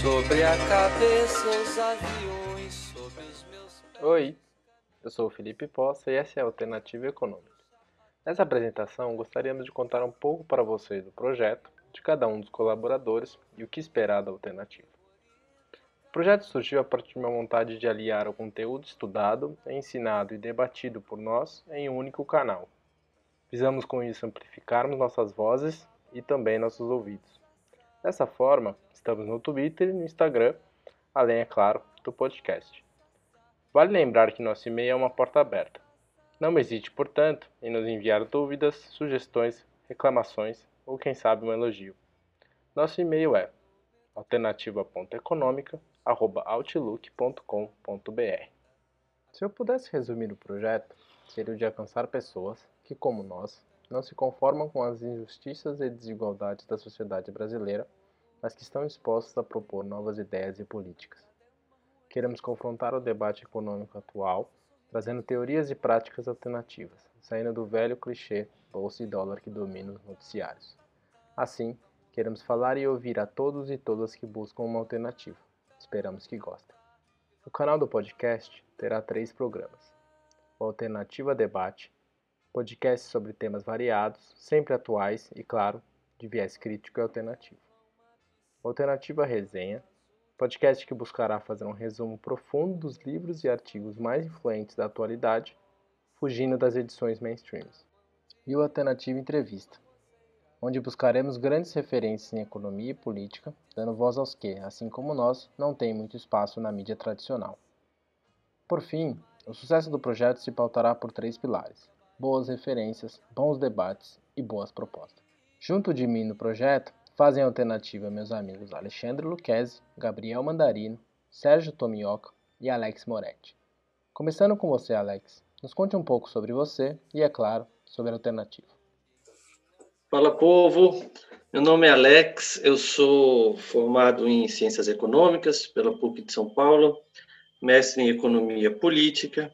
Sobre a cabeça os aviões, sobre os meus. Oi, eu sou o Felipe Poça e essa é a Alternativa Econômica. Nessa apresentação, gostaríamos de contar um pouco para vocês do projeto, de cada um dos colaboradores e o que esperar da alternativa. O projeto surgiu a partir de uma vontade de aliar o conteúdo estudado, ensinado e debatido por nós em um único canal. Visamos com isso amplificarmos nossas vozes e também nossos ouvidos. Dessa forma, estamos no Twitter e no Instagram, além, é claro, do podcast. Vale lembrar que nosso e-mail é uma porta aberta. Não hesite, portanto, em nos enviar dúvidas, sugestões, reclamações ou, quem sabe, um elogio. Nosso e-mail é alternativa.econômica.outlook.com.br. Se eu pudesse resumir o projeto, seria o de alcançar pessoas que, como nós, não se conformam com as injustiças e desigualdades da sociedade brasileira mas que estão dispostos a propor novas ideias e políticas. Queremos confrontar o debate econômico atual, trazendo teorias e práticas alternativas, saindo do velho clichê bolsa e dólar que domina os noticiários. Assim, queremos falar e ouvir a todos e todas que buscam uma alternativa. Esperamos que gostem. O canal do podcast terá três programas: o Alternativa Debate, podcast sobre temas variados, sempre atuais e, claro, de viés crítico e alternativo. Alternativa Resenha, podcast que buscará fazer um resumo profundo dos livros e artigos mais influentes da atualidade, fugindo das edições mainstreams. E o Alternativa Entrevista, onde buscaremos grandes referências em economia e política, dando voz aos que, assim como nós, não têm muito espaço na mídia tradicional. Por fim, o sucesso do projeto se pautará por três pilares: boas referências, bons debates e boas propostas. Junto de mim no projeto Fazem alternativa meus amigos Alexandre Luquezzi, Gabriel Mandarino, Sérgio Tomioka e Alex Moretti. Começando com você, Alex, nos conte um pouco sobre você e, é claro, sobre a alternativa. Fala, povo. Meu nome é Alex, eu sou formado em Ciências Econômicas pela PUC de São Paulo, mestre em Economia Política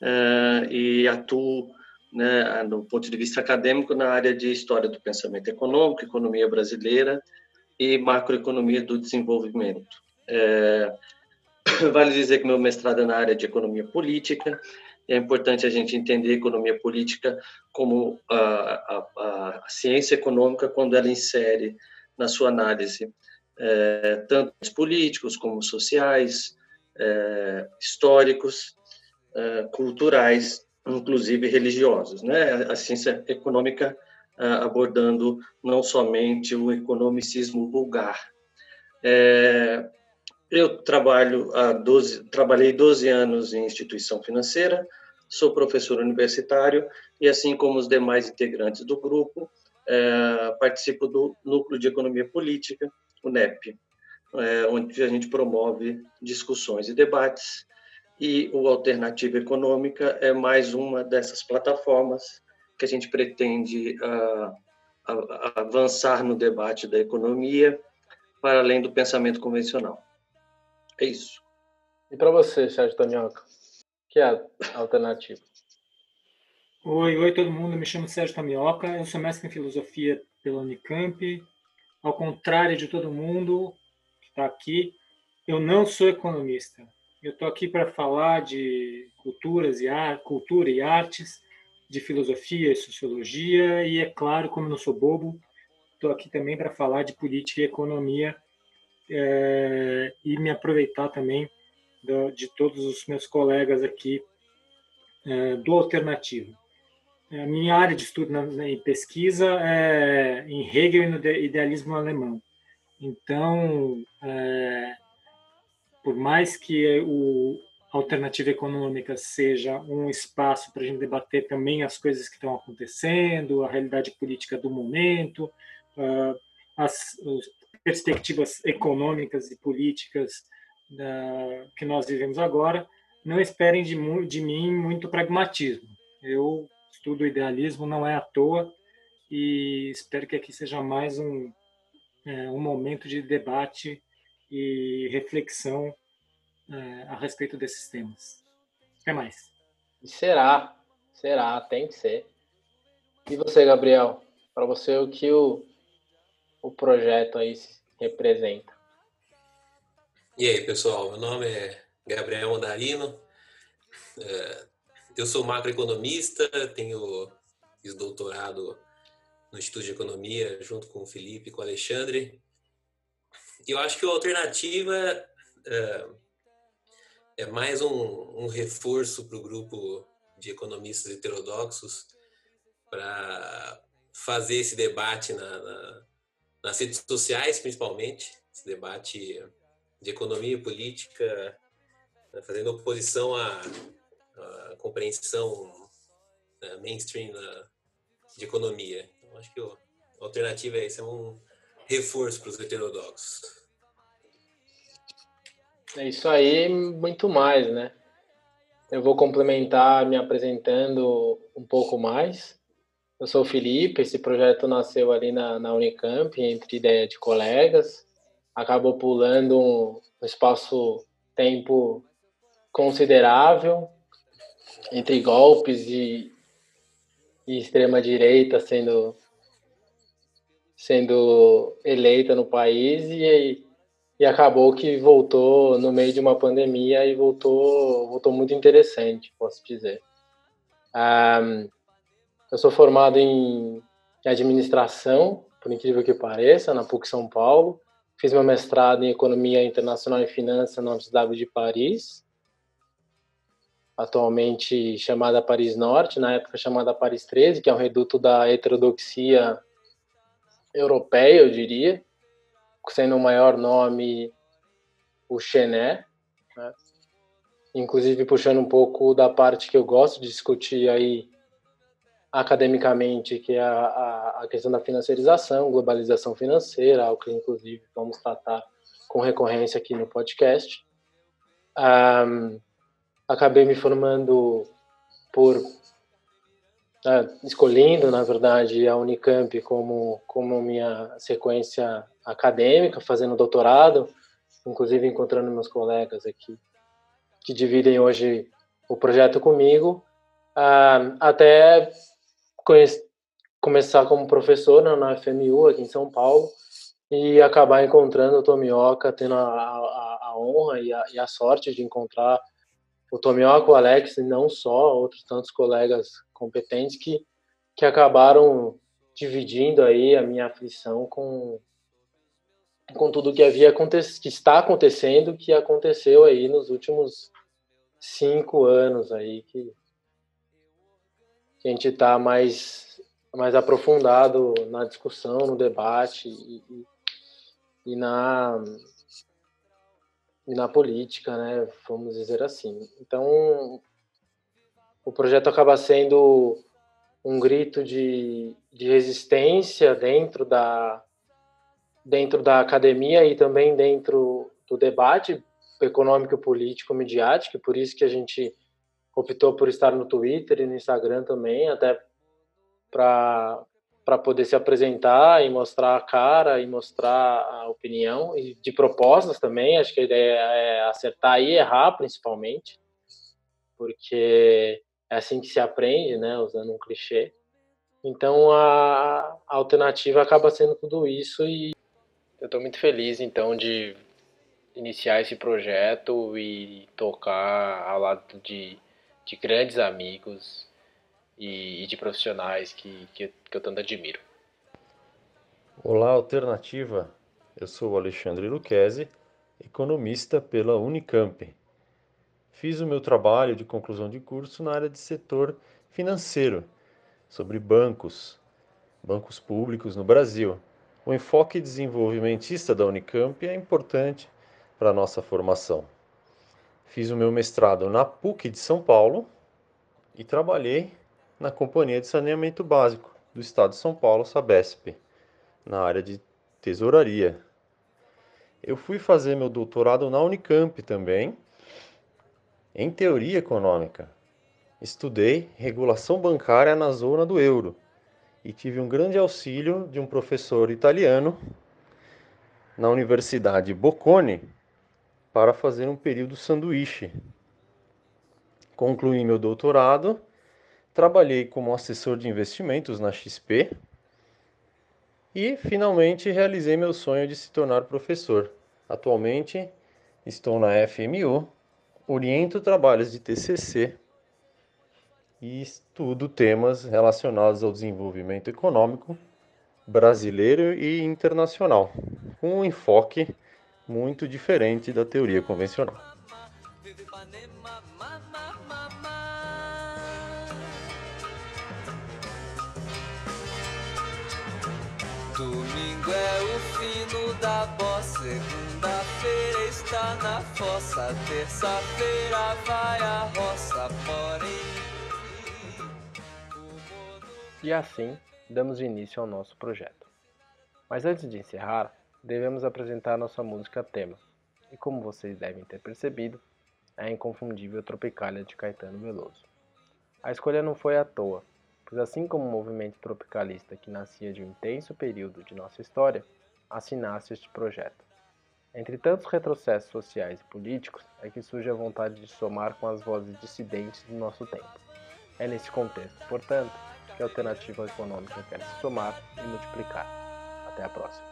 uh, e atuo né, no ponto de vista acadêmico, na área de História do Pensamento Econômico, Economia Brasileira e Macroeconomia do Desenvolvimento. É, vale dizer que meu mestrado é na área de Economia Política, é importante a gente entender a economia política como a, a, a ciência econômica quando ela insere na sua análise é, tanto políticos como sociais, é, históricos, é, culturais inclusive religiosos, né? A ciência econômica ah, abordando não somente o economicismo vulgar. Eu trabalho há 12, trabalhei 12 anos em instituição financeira, sou professor universitário e, assim como os demais integrantes do grupo, é, participo do Núcleo de Economia Política, o NEP, é, onde a gente promove discussões e debates e o Alternativa Econômica é mais uma dessas plataformas que a gente pretende uh, avançar no debate da economia para além do pensamento convencional. É isso. E para você, Sérgio Tamioca, que é a alternativa? Oi, oi todo mundo, me chamo Sérgio Tamioca, eu sou mestre em filosofia pela Unicamp. Ao contrário de todo mundo que está aqui, eu não sou economista. Eu estou aqui para falar de culturas e ar, cultura e artes, de filosofia e sociologia, e é claro, como não sou bobo, estou aqui também para falar de política e economia é, e me aproveitar também do, de todos os meus colegas aqui é, do Alternativo. A minha área de estudo na, em pesquisa é em Hegel e no idealismo alemão. Então, é, por mais que o alternativa econômica seja um espaço para a gente debater também as coisas que estão acontecendo, a realidade política do momento, ah, as perspectivas econômicas e políticas que nós vivemos agora, não esperem de, de mim muito pragmatismo. Eu estudo idealismo, não é à toa, e espero que aqui seja mais um, é, um momento de debate e reflexão é, a respeito desses temas. Até mais. Será. será, tem que ser. E você, Gabriel? Para você, o que o, o projeto aí representa? E aí, pessoal? Meu nome é Gabriel Mandarino. É, eu sou macroeconomista, tenho doutorado no Instituto de Economia junto com o Felipe e com o Alexandre. E eu acho que a alternativa é, é mais um, um reforço para o grupo de economistas heterodoxos para fazer esse debate na, na, nas redes sociais, principalmente, esse debate de economia e política, né, fazendo oposição à, à compreensão né, mainstream de economia. Então, acho que a alternativa é esse, é um reforço para os heterodoxos. É isso aí, muito mais, né? Eu vou complementar me apresentando um pouco mais. Eu sou o Felipe, esse projeto nasceu ali na, na Unicamp, entre ideia de colegas. Acabou pulando um, um espaço-tempo considerável, entre golpes e, e extrema-direita sendo, sendo eleita no país, e e acabou que voltou no meio de uma pandemia e voltou, voltou muito interessante, posso dizer. Um, eu sou formado em administração, por incrível que pareça, na PUC São Paulo. Fiz meu mestrado em Economia Internacional e Finanças na Universidade de Paris, atualmente chamada Paris Norte, na época chamada Paris 13, que é um reduto da heterodoxia europeia, eu diria sendo o maior nome o Chené, né? inclusive puxando um pouco da parte que eu gosto de discutir aí academicamente, que é a, a, questão da financiarização, globalização financeira, algo que inclusive vamos tratar com recorrência aqui no podcast. Um, acabei me formando por é, escolhendo, na verdade, a Unicamp como, como minha sequência acadêmica, fazendo doutorado, inclusive encontrando meus colegas aqui que dividem hoje o projeto comigo, uh, até começar como professor na FMU aqui em São Paulo e acabar encontrando o Tomioka, tendo a, a, a honra e a, e a, sorte de encontrar o Tomioka, o Alex e não só, outros tantos colegas competentes que, que acabaram dividindo aí a minha aflição com, com tudo que havia que está acontecendo, que aconteceu aí nos últimos cinco anos aí que, que a gente está mais mais aprofundado na discussão, no debate e, e, e na e na política, né? Vamos dizer assim. Então, o projeto acaba sendo um grito de, de resistência dentro da, dentro da academia e também dentro do debate econômico, político, midiático, por isso que a gente optou por estar no Twitter e no Instagram também, até para para poder se apresentar e mostrar a cara e mostrar a opinião e de propostas também. Acho que a ideia é acertar e errar, principalmente, porque é assim que se aprende, né, usando um clichê. Então a, a alternativa acaba sendo tudo isso e eu estou muito feliz então de iniciar esse projeto e tocar ao lado de, de grandes amigos e, e de profissionais que, que, que eu tanto admiro. Olá, Alternativa. Eu sou Alexandre Luquezzi, economista pela Unicamp. Fiz o meu trabalho de conclusão de curso na área de setor financeiro, sobre bancos, bancos públicos no Brasil. O enfoque desenvolvimentista da Unicamp é importante para a nossa formação. Fiz o meu mestrado na PUC de São Paulo e trabalhei na Companhia de Saneamento Básico do Estado de São Paulo, Sabesp, na área de tesouraria. Eu fui fazer meu doutorado na Unicamp também em teoria econômica. Estudei regulação bancária na zona do euro e tive um grande auxílio de um professor italiano na Universidade Bocconi para fazer um período sanduíche. Concluí meu doutorado trabalhei como assessor de investimentos na XP e finalmente realizei meu sonho de se tornar professor. Atualmente estou na FMU, oriento trabalhos de TCC e estudo temas relacionados ao desenvolvimento econômico brasileiro e internacional, com um enfoque muito diferente da teoria convencional. Domingo é o fino da bossa, segunda-feira está na fossa, terça-feira vai a roça, porém. E assim, damos início ao nosso projeto. Mas antes de encerrar, devemos apresentar nossa música tema. E como vocês devem ter percebido, é a inconfundível Tropicália de Caetano Veloso. A escolha não foi à toa, pois assim como o movimento tropicalista que nascia de um intenso período de nossa história, assinasse este projeto. Entre tantos retrocessos sociais e políticos, é que surge a vontade de somar com as vozes dissidentes do nosso tempo. É nesse contexto, portanto, que a alternativa econômica quer se somar e multiplicar. Até a próxima.